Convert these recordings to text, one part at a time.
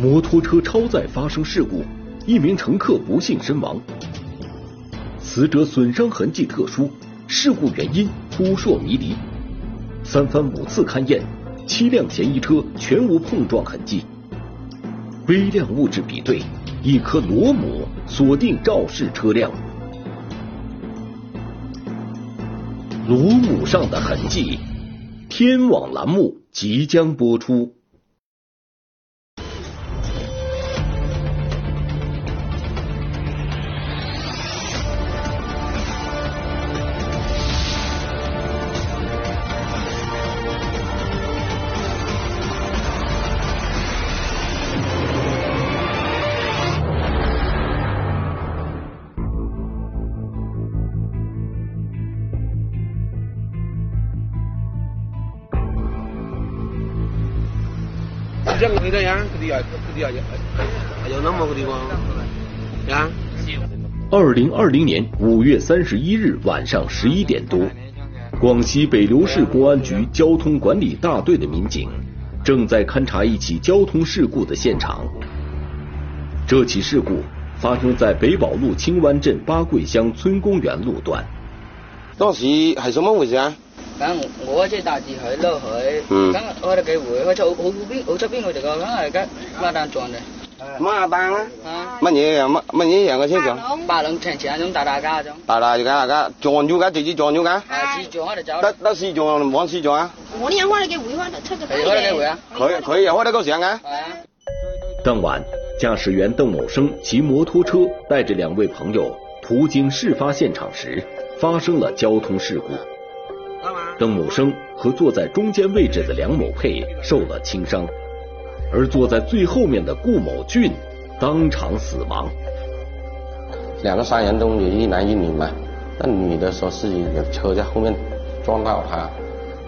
摩托车超载发生事故，一名乘客不幸身亡。死者损伤痕迹特殊，事故原因扑朔迷离。三番五次勘验，七辆嫌疑车全无碰撞痕迹。微量物质比对，一颗螺母锁定肇事车辆。螺母上的痕迹，天网栏目即将播出。二零二零年五月三十一日晚上十一点多，广西北流市公安局交通管理大队的民警正在勘查一起交通事故的现场。这起事故发生在北宝路青湾镇八桂乡村公园路段。当时系什么回事啊？咁我大致佢撈佢，咁開咗幾回，開出好好邊好出邊我哋孖蛋撞嘅。孖蛋啊？乜嘢啊？乜乜嘢樣嘅車撞？八前嗰種大大家嗰種。大大家大家撞直接撞撞我哋走。得得試撞撞啊？我呢樣開咗幾回，開得回啊？佢佢又開得夠時間㗎？係啊。當晚，駕駛員鄧某生騎摩托車帶着兩位朋友途經事發現場時，發生了交通事故。鄧某生和坐在中间位置的梁某佩受了轻伤，而坐在最后面的顾某俊当场死亡。两个杀人中有一男一女嘛，那女的说是有车在后面撞到他，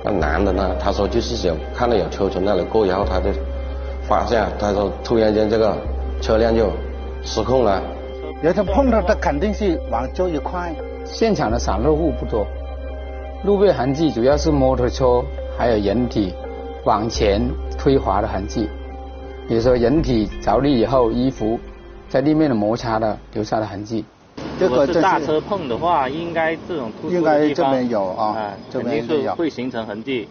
那男的呢，他说就是有看到有车从那里过，然后他就发现，他说突然间这个车辆就失控了。有他碰到他肯定是往这一块。现场的散落物不多。路面痕迹主要是摩托车还有人体往前推滑的痕迹，比如说人体着地以后，衣服在地面的摩擦的留下的痕迹。这个是大车碰的话，应该这种突出的地方，應該這邊有啊，啊肯定是会形成痕迹。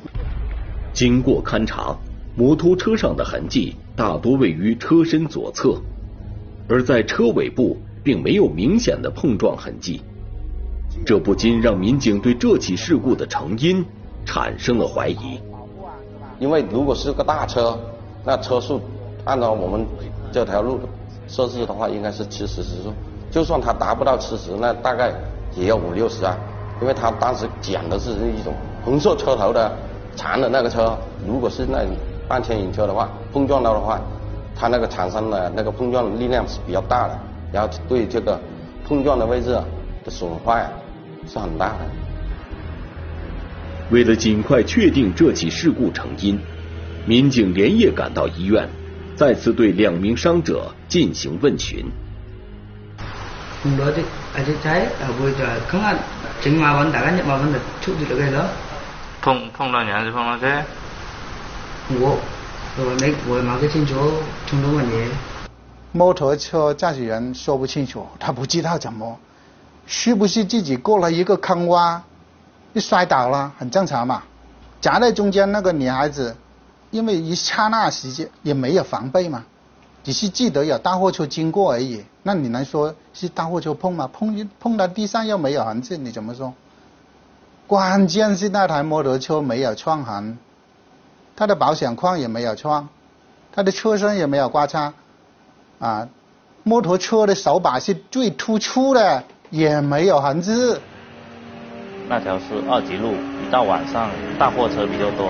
经过勘查，摩托车上的痕迹大多位于车身左侧，而在车尾部并没有明显的碰撞痕迹。这不禁让民警对这起事故的成因产生了怀疑。因为如果是个大车，那车速按照我们这条路设置的话，应该是七十时速。就算它达不到七十，那大概也要五六十啊。因为他當時講的是一种红色车头的长的那个车，如果是那半牵引车的话，碰撞到的话，它那个产生的那个碰撞力量是比较大的，然后对这个碰撞的位置的損壞。是很大的。为了尽快确定这起事故成因，民警连夜赶到医院，再次对两名伤者进行问询。碰到啲阿隻仔，後背就咁啊，整馬揾大家一馬揾就出住咗嘅咯。碰碰到你还是碰到谁？我，我沒我冇搞清楚碰到乜嘢。摩托车驾驶员说不清楚，他不知道怎麼。是不是自己过了一个坑洼，一摔倒了，很正常嘛。夹在中间那个女孩子，因为一刹那时间也没有防备嘛，只是记得有大货车经过而已。那你能说是大货车碰吗？碰碰到地上又没有痕迹，你怎么说？关键是那台摩托车没有創痕，它的保险框也没有撞，它的车身也没有刮擦，啊，摩托车的手把是最突出的。也没有痕迹。那条是二级路，一到晚上大货车比较多，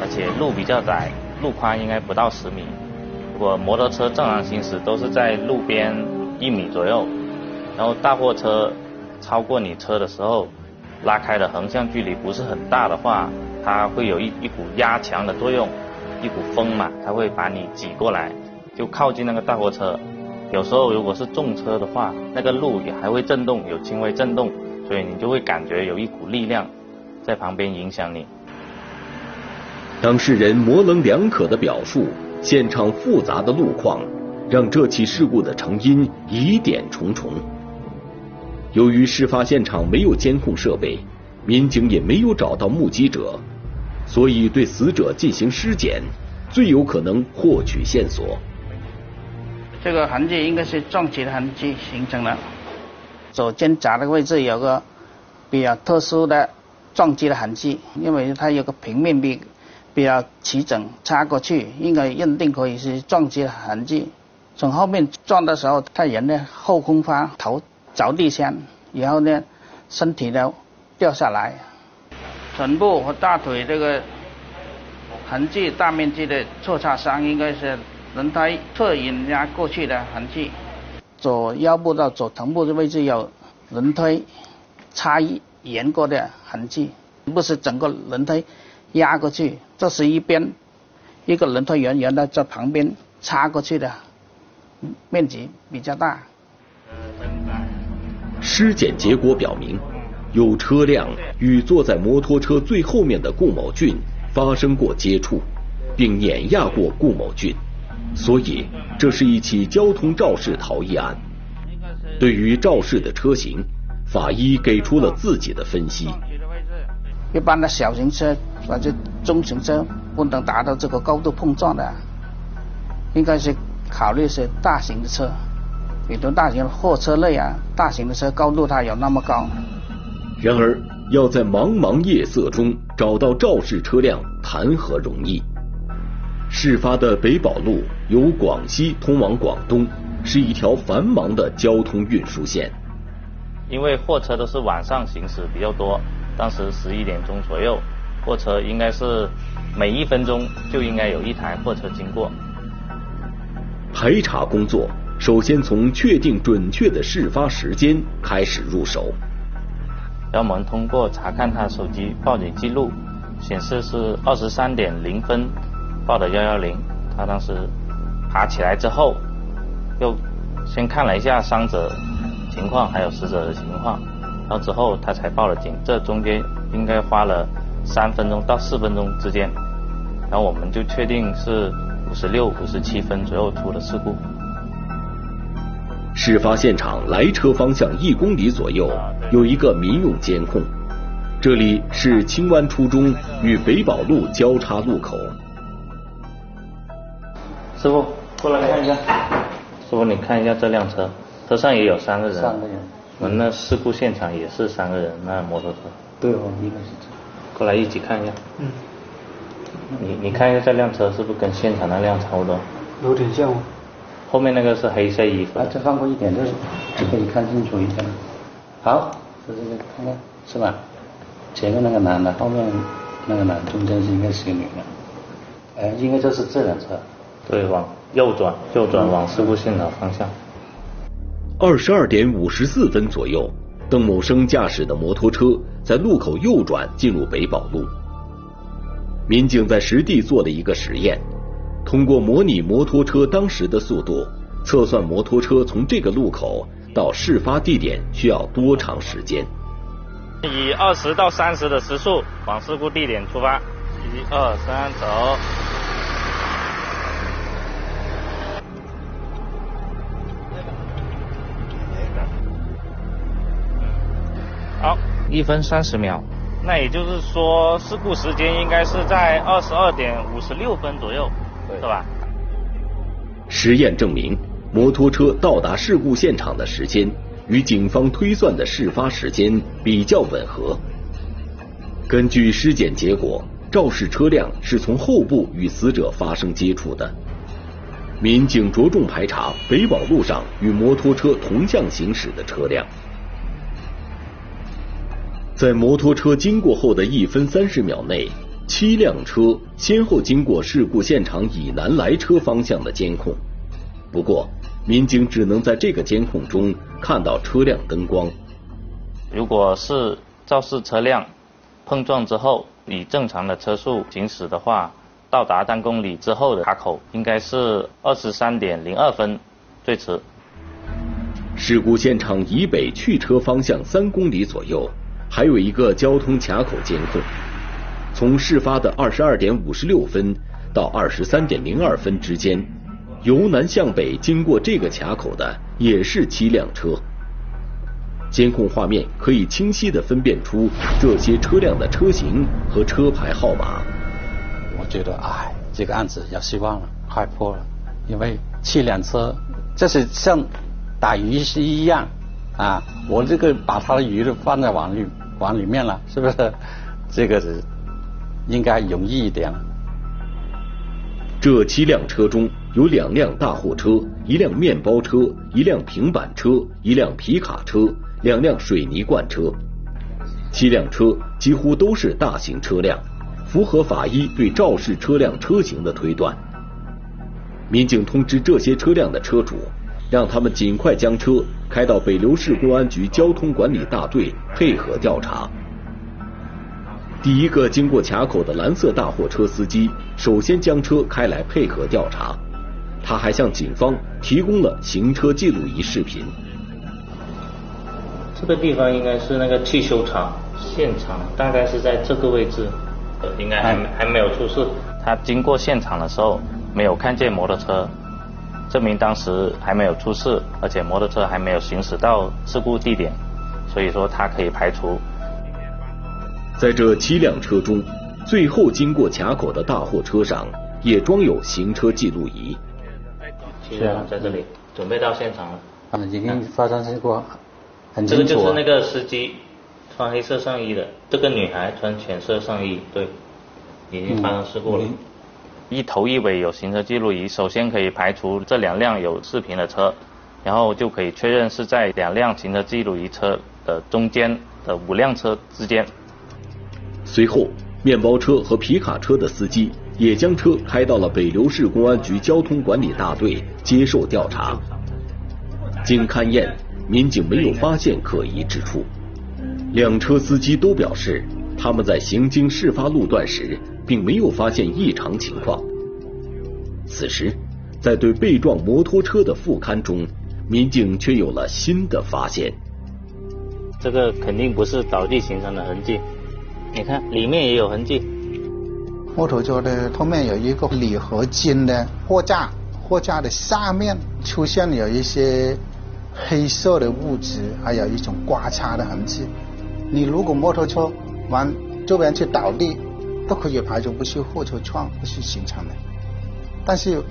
而且路比较窄，路宽应该不到十米。如果摩托车正常行驶都是在路边一米左右，然后大货车超过你车的时候，拉开的横向距离不是很大的话，它会有一一股压强的作用，一股风嘛，它会把你挤过来，就靠近那个大货车。有时候如果是重车的话，那个路也还会震动，有轻微震动，所以你就会感觉有一股力量在旁边影响你。当事人模棱两可的表述，现场复杂的路况，让这起事故的成因疑点重重。由于事发现场没有监控设备，民警也没有找到目击者，所以对死者进行尸检，最有可能获取线索。这个痕迹应该是撞击的痕迹形成的，左肩胛的位置有个比较特殊的撞击的痕迹，因为它有个平面比比较齐整，插过去应该认定可以是撞击的痕迹。从后面撞的时候，他人呢后空翻，头着地先，然后呢身体呢掉下来，臀部和大腿这个痕迹大面积的挫擦伤，应该是。轮胎侧引压过去的痕迹，左腰部到左臀部的位置有轮胎插沿过的痕迹，不是整个轮胎压过去，这是一边一个轮胎圆圆的在旁边插过去的，面积比较大。尸检结果表明，有车辆与坐在摩托车最后面的顾某俊发生过接触，并碾压过顾某俊。所以，这是一起交通肇事逃逸案。对于肇事的车型，法医给出了自己的分析。一般的小型车或者中型车不能达到这个高度碰撞的，应该是考虑是大型的车，比如大型货车类啊，大型的车高度它有那么高。然而，要在茫茫夜色中找到肇事车辆，谈何容易？事发的北宝路由广西通往广东，是一条繁忙的交通运输线。因为货车都是晚上行驶比较多，当时十一点钟左右，货车应该是每一分钟就应该有一台货车经过。排查工作首先从确定准确的事发时间开始入手。然后我们通过查看他手机报警记录，显示是二十三点零分。报的幺幺零，他当时爬起来之后，又先看了一下伤者情况，还有死者的情况，然后之后他才报了警。这中间应该花了三分钟到四分钟之间，然后我们就确定是五十六、五十七分左右出的事故。事发现场来车方向一公里左右有一个民用监控，这里是青湾初中与北宝路交叉路口。师傅，过来看一下。师傅，你看一下这辆车，车上也有三个人。三个人。我们那事故现场也是三个人，那摩托车。对哦，应该是这。过来一起看一下。嗯。你你看一下这辆车是不是跟现场那辆差不多？有点像哦。后面那个是黑色衣服。啊，再放过一点，就是就可以看清楚一点。好，这这个看看是吧？前面那个男的，后面那个男，中间是应该是个女的。哎，应该就是这辆车。对，往右转，右转往事故现场方向。二十二点五十四分左右，邓某生驾驶的摩托车在路口右转进入北宝路。民警在实地做了一个实验，通过模拟摩托车当时的速度，测算摩托车从这个路口到事发地点需要多长时间。以二十到三十的时速往事故地点出发，一二三，走。一分三十秒，那也就是说事故时间应该是在二十二点五十六分左右，是吧？实验证明，摩托车到达事故现场的时间与警方推算的事发时间比较吻合。根据尸检结果，肇事车辆是从后部与死者发生接触的。民警着重排查北宝路上与摩托车同向行驶的车辆。在摩托车经过后的一分三十秒内，七辆车先后经过事故现场以南来车方向的监控。不过，民警只能在这个监控中看到车辆灯光。如果是肇事车辆碰撞之后以正常的车速行驶的话，到达单公里之后的卡口应该是二十三点零二分，最迟。事故现场以北去车方向三公里左右。还有一个交通卡口监控，从事发的二十二点五十六分到二十三点零二分之间，由南向北经过这个卡口的也是七辆车。监控画面可以清晰的分辨出这些车辆的车型和车牌号码。我觉得，哎，这个案子有希望了，快破了，因为七辆车，这是像打鱼是一样啊，我这个把他的鱼都放在网里往里面了，是不是？这个是应该容易一点了。这七辆车中有两辆大货车，一辆面包车，一辆平板车，一辆皮卡车，两辆水泥罐车。七辆车几乎都是大型车辆，符合法医对肇事车辆车型的推断。民警通知这些车辆的车主，让他们尽快将车开到北流市公安局交通管理大队配合调查。第一个经过卡口的蓝色大货车司机，首先将车开来配合调查。他还向警方提供了行车记录仪视频。这个地方应该是那个汽修厂，现场大概是在这个位置，应该还还没有出事。他经过现场的时候没有看见摩托车，证明当时还没有出事，而且摩托车还没有行驶到事故地点，所以说它可以排除。在这七辆车中，最后经过卡口的大货车上也装有行车记录仪。是啊，在这里准备到现场了。啊，已经发生事故，很这个、就是那个司机，穿黑色上衣的，这个女孩穿浅色上衣，对，已经发生事故了。嗯一头一尾有行车记录仪，首先可以排除这两辆有视频的车，然后就可以确认是在两辆行车记录仪车的中间的五辆车之间。随后，面包车和皮卡车的司机也将车开到了北流市公安局交通管理大队接受调查。经勘验，民警没有发现可疑之处。两车司机都表示，他们在行经事发路段时，并没有发现异常情况。此时，在对被撞摩托车的复勘中，民警却有了新的发现。这个肯定不是倒地形成的痕迹，你看里面也有痕迹。摩托车的后面有一个铝合金的货架，货架的下面出现有一些黑色的物质，还有一种刮擦的痕迹。你如果摩托车往这边去倒地，都可以排除不是货车撞不是形成的。但是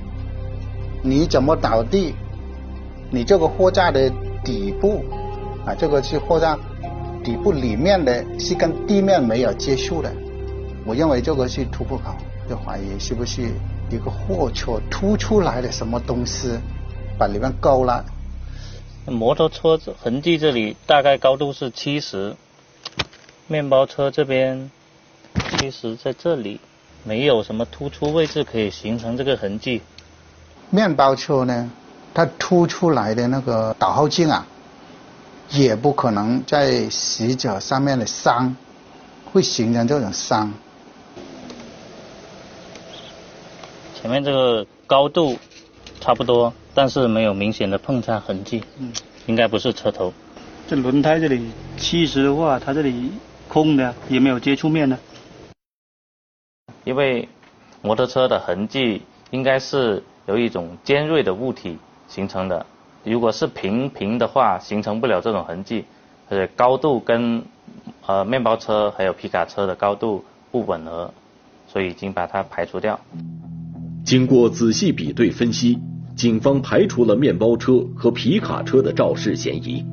你怎么倒地？你这个货架的底部啊，这个是货架底部里面的是跟地面没有接触的。我认为这个是突破口，就怀疑是不是一个货车凸出来的什么东西把里面勾了。摩托车痕迹这里大概高度是七十，面包车这边其实在这里没有什么突出位置可以形成这个痕迹。面包车呢，它凸出来的那个倒后镜啊，也不可能在死者上面的伤会形成这种伤。前面这个高度差不多，但是没有明显的碰擦痕迹，嗯，应该不是车头。这轮胎这里其实的话，它这里空的，也没有接触面呢。因为摩托车的痕迹应该是由一种尖锐的物体形成的，如果是平平的话，形成不了这种痕迹，而且高度跟呃面包车还有皮卡车的高度不吻合，所以已经把它排除掉。经过仔细比对分析，警方排除了面包车和皮卡车的肇事嫌疑。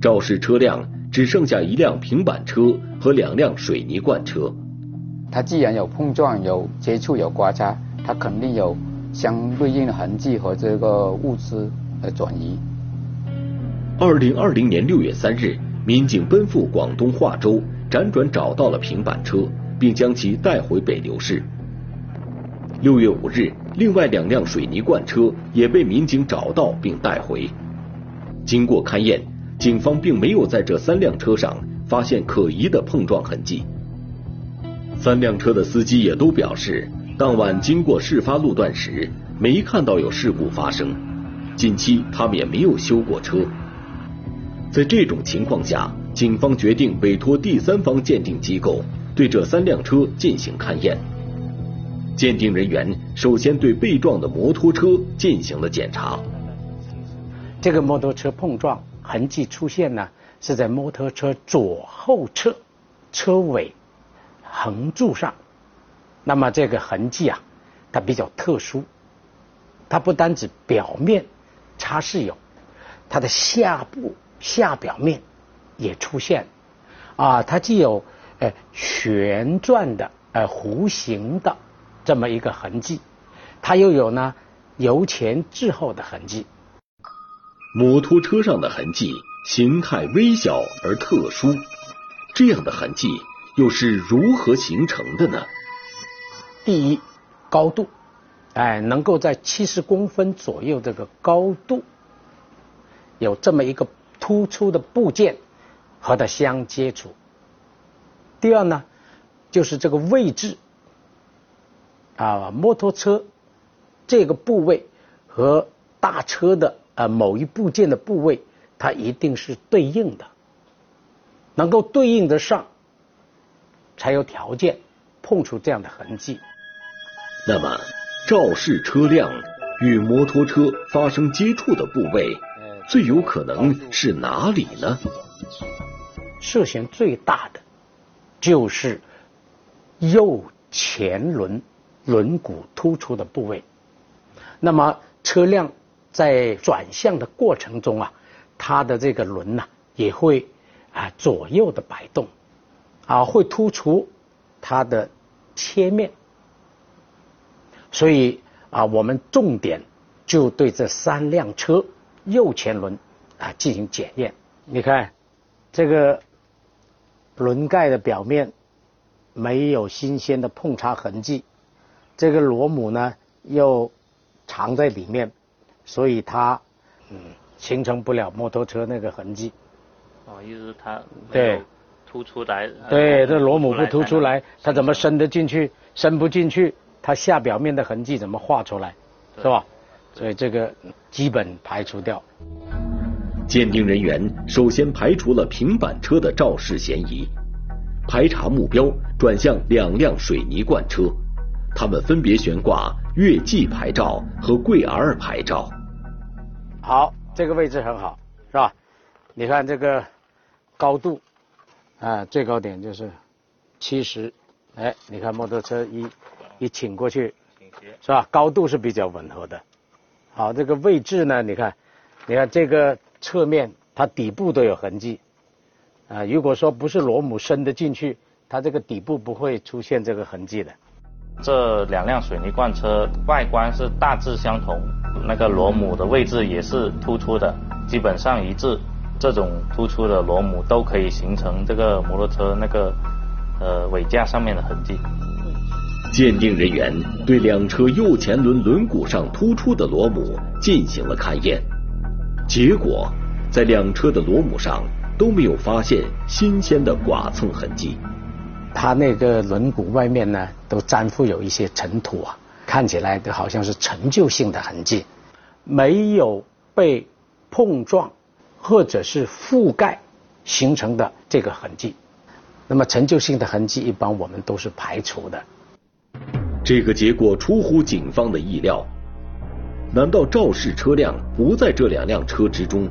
肇事车辆只剩下一辆平板车和两辆水泥罐车。它既然有碰撞、有接触、有刮擦，它肯定有相对应的痕迹和这个物资的转移。二零二零年六月三日，民警奔赴广东化州，辗转找到了平板车，并将其带回北流市。六月五日，另外两辆水泥罐车也被民警找到并带回。经过勘验，警方并没有在这三辆车上发现可疑的碰撞痕迹。三辆车的司机也都表示，当晚经过事发路段时没看到有事故发生，近期他们也没有修过车。在这种情况下，警方决定委托第三方鉴定机构对这三辆车进行勘验。鉴定人员首先对被撞的摩托车进行了检查。这个摩托车碰撞痕迹出现呢，是在摩托车左后侧车尾横柱上。那么这个痕迹啊，它比较特殊，它不单指表面擦拭有，它的下部下表面也出现啊，它既有呃旋转的呃弧形的这么一个痕迹，它又有呢由前至后的痕迹。摩托车上的痕迹形态微小而特殊，这样的痕迹又是如何形成的呢？第一，高度，哎，能够在七十公分左右这个高度，有这么一个突出的部件和它相接触。第二呢，就是这个位置，啊，摩托车这个部位和大车的。呃，某一部件的部位，它一定是对应的，能够对应得上，才有条件碰出这样的痕迹。那么，肇事车辆与摩托车发生接触的部位，最有可能是哪里呢？涉嫌最大的就是右前轮轮毂突出的部位。那么，车辆。在转向的过程中啊，它的这个轮呐也会啊左右的摆动，啊会突出它的切面，所以啊我们重点就对这三辆车右前轮啊进行检验。你看这个轮盖的表面没有新鲜的碰擦痕迹，这个螺母呢又藏在里面。所以它嗯形成不了摩托车那个痕迹。哦，意思它对突出来。对，这螺母不突出来，它怎么伸得进去？伸不进去，它下表面的痕迹怎么画出来？是吧？所以这个基本排除掉。鉴定人员首先排除了平板车的肇事嫌疑，排查目标转向两辆水泥罐车，他们分别悬挂粤 G 牌照和贵 R 牌照。好，这个位置很好，是吧？你看这个高度啊，最高点就是七十。哎，你看摩托车一一倾过去，是吧？高度是比较吻合的。好，这个位置呢，你看，你看这个侧面，它底部都有痕迹啊。如果说不是螺母伸的进去，它这个底部不会出现这个痕迹的。这两辆水泥罐车外观是大致相同。那个螺母的位置也是突出的，基本上一致。这种突出的螺母都可以形成这个摩托车那个呃尾架上面的痕迹。鉴定人员对两车右前轮轮毂上突出的螺母进行了勘验，结果在两车的螺母上都没有发现新鲜的剐蹭痕迹。它那个轮毂外面呢，都粘附有一些尘土啊。看起来都好像是陈旧性的痕迹，没有被碰撞或者是覆盖形成的这个痕迹。那么陈旧性的痕迹一般我们都是排除的。这个结果出乎警方的意料。难道肇事车辆不在这两辆车之中？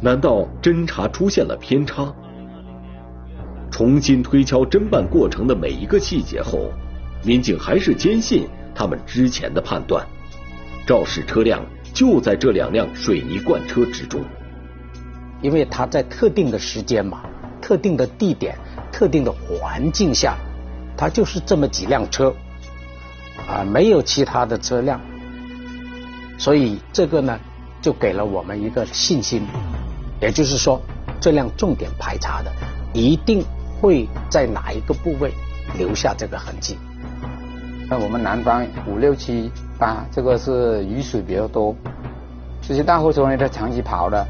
难道侦查出现了偏差？重新推敲侦办过程的每一个细节后，民警还是坚信。他们之前的判断，肇事车辆就在这两辆水泥罐车之中，因为它在特定的时间嘛、特定的地点、特定的环境下，它就是这么几辆车，啊，没有其他的车辆，所以这个呢，就给了我们一个信心，也就是说，这辆重点排查的一定会在哪一个部位留下这个痕迹。那我们南方五六七八，这个是雨水比较多，这些大货车呢，它长期跑的，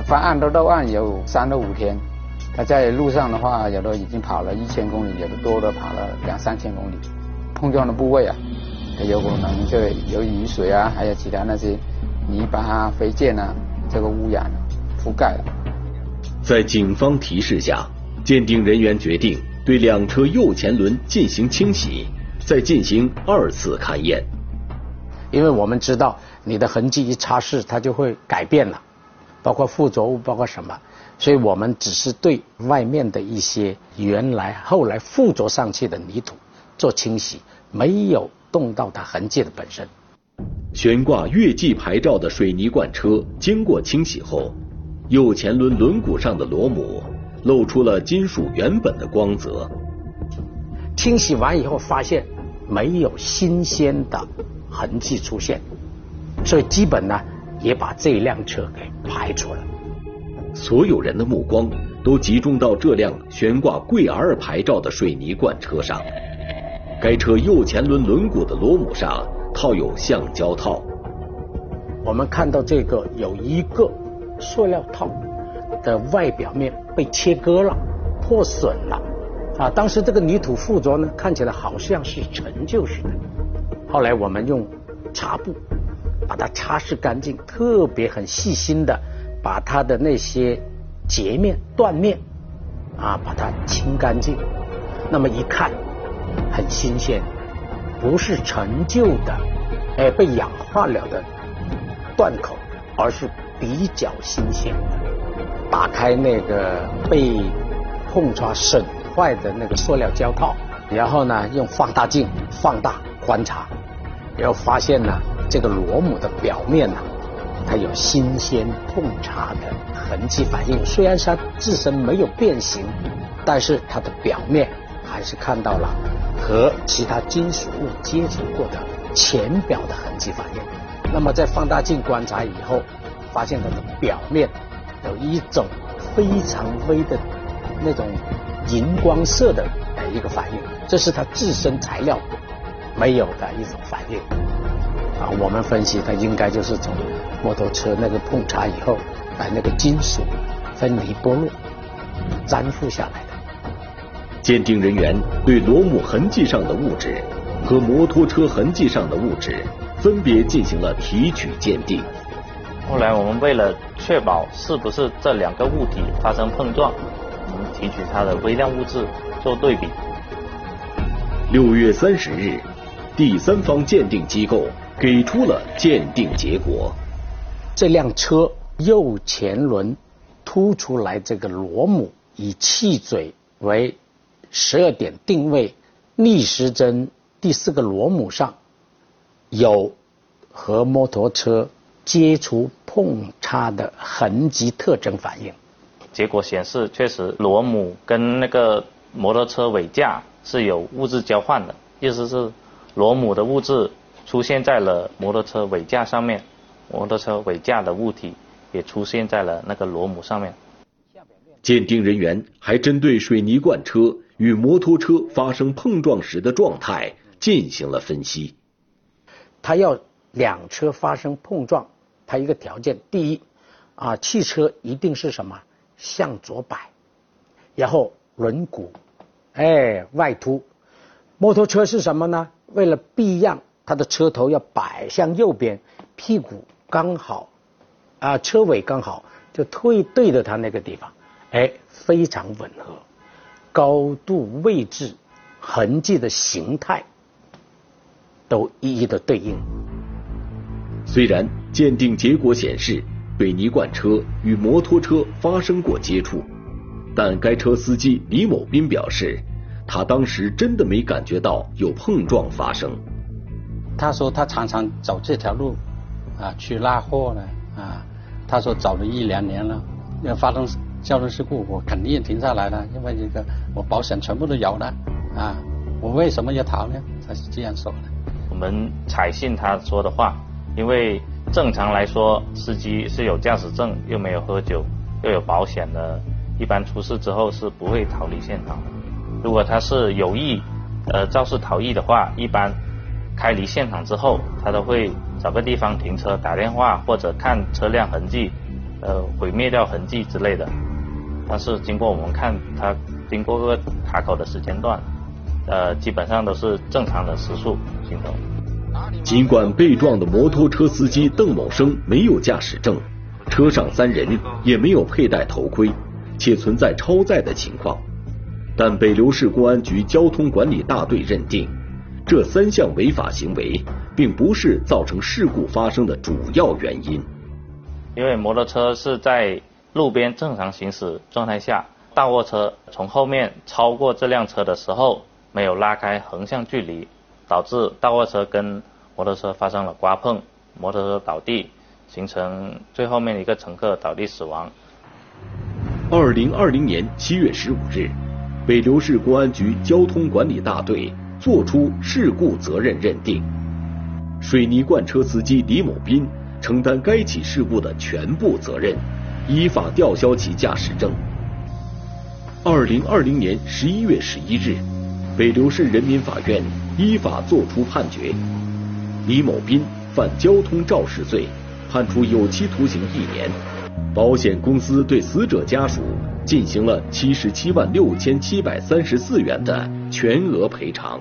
它发案都到案有三到五天，他在路上的话，有的已经跑了一千公里，有的多的跑了两三千公里。碰撞的部位啊，有可能就有雨水啊，还有其他那些泥巴啊、飞溅啊，这个污染覆盖了。在警方提示下，鉴定人员决定对两车右前轮进行清洗。再进行二次勘验。因为我们知道你的痕迹一擦拭，它就会改变了，包括附着物，包括什么，所以我们只是对外面的一些原来后来附着上去的泥土做清洗，没有动到它痕迹的本身。悬挂月季牌照的水泥罐车经过清洗后，右前轮轮毂上的螺母露出了金属原本的光泽。清洗完以后发现没有新鲜的痕迹出现，所以基本呢也把这辆车给排除了。所有人的目光都集中到这辆悬挂贵 R 牌照的水泥罐车上，该车右前轮轮毂的螺母上。套有橡胶套，我们看到这个有一个塑料套的外表面被切割了、破损了啊！当时这个泥土附着呢，看起来好像是陈旧似的。后来我们用擦布把它擦拭干净，特别很细心的把它的那些截面、断面啊把它清干净。那么一看，很新鲜。不是陈旧的，哎，被氧化了的断口，而是比较新鲜的。打开那个被碰擦损坏的那个塑料胶套，然后呢，用放大镜放大观察，然后发现呢，这个螺母的表面呢，它有新鲜碰擦的痕迹反应。虽然它自身没有变形，但是它的表面还是看到了。和其他金属物接触过的浅表的痕迹反应，那么在放大镜观察以后，发现它的表面有一种非常微的那种荧光色的一个反应，这是它自身材料没有的一种反应。啊，我们分析它应该就是从摩托车那个碰擦以后，把那个金属分离剥落粘附下来的。鉴定人员对螺母痕迹上的物质和摩托车痕迹上的物质分别进行了提取鉴定。后来我们为了确保是不是这两个物体发生碰撞，我们提取它的微量物质做对比。六月三十日，第三方鉴定机构给出了鉴定结果：这辆车右前轮凸出来这个螺母以气嘴为。十二点定位逆时针第四个螺母上有和摩托车接触碰擦的痕迹特征反应，结果显示确实螺母跟那个摩托车尾架是有物质交换的，意思是螺母的物质出现在了摩托车尾架上面，摩托车尾架的物体也出现在了那个螺母上面。鉴定人员还针对水泥罐车。与摩托车发生碰撞时的状态进行了分析。他要两车发生碰撞，他一个条件：第一，啊，汽车一定是什么向左摆，然后轮毂哎外凸；摩托车是什么呢？为了避让，它的车头要摆向右边，屁股刚好啊车尾刚好就退对着它那个地方，哎，非常吻合。高度、位置、痕迹的形态都一一的对应。虽然鉴定结果显示水泥罐车与摩托车发生过接触，但该车司机李某斌表示，他当时真的没感觉到有碰撞发生。他说他常常走这条路啊去拉货呢啊，他说走了一两年了，要发生。交通事故我肯定停下来了，因为这个我保险全部都有了啊，我为什么要逃呢？他是这样说的。我们采信他说的话，因为正常来说，司机是有驾驶证，又没有喝酒，又有保险的，一般出事之后是不会逃离现场的。如果他是有意呃肇事逃逸的话，一般开离现场之后，他都会找个地方停车，打电话或者看车辆痕迹，呃毁灭掉痕迹之类的。但是经过我们看，他经过个卡口的时间段，呃，基本上都是正常的时速行走。尽管被撞的摩托车司机邓某生没有驾驶证，车上三人也没有佩戴头盔，且存在超载的情况，但北流市公安局交通管理大队认定，这三项违法行为并不是造成事故发生的主要原因。因为摩托车是在路边正常行驶状态下，大货车从后面超过这辆车的时候没有拉开横向距离，导致大货车跟摩托车发生了刮碰，摩托车倒地，形成最后面一个乘客倒地死亡。二零二零年七月十五日，北流市公安局交通管理大队作出事故责任认定，水泥罐车司机李某斌承担该起事故的全部责任，依法吊销其驾驶证。二零二零年十一月十一日，北流市人民法院依法作出判决，李某斌犯交通肇事罪，判处有期徒刑一年。保险公司对死者家属进行了七十七万六千七百三十四元的全额赔偿。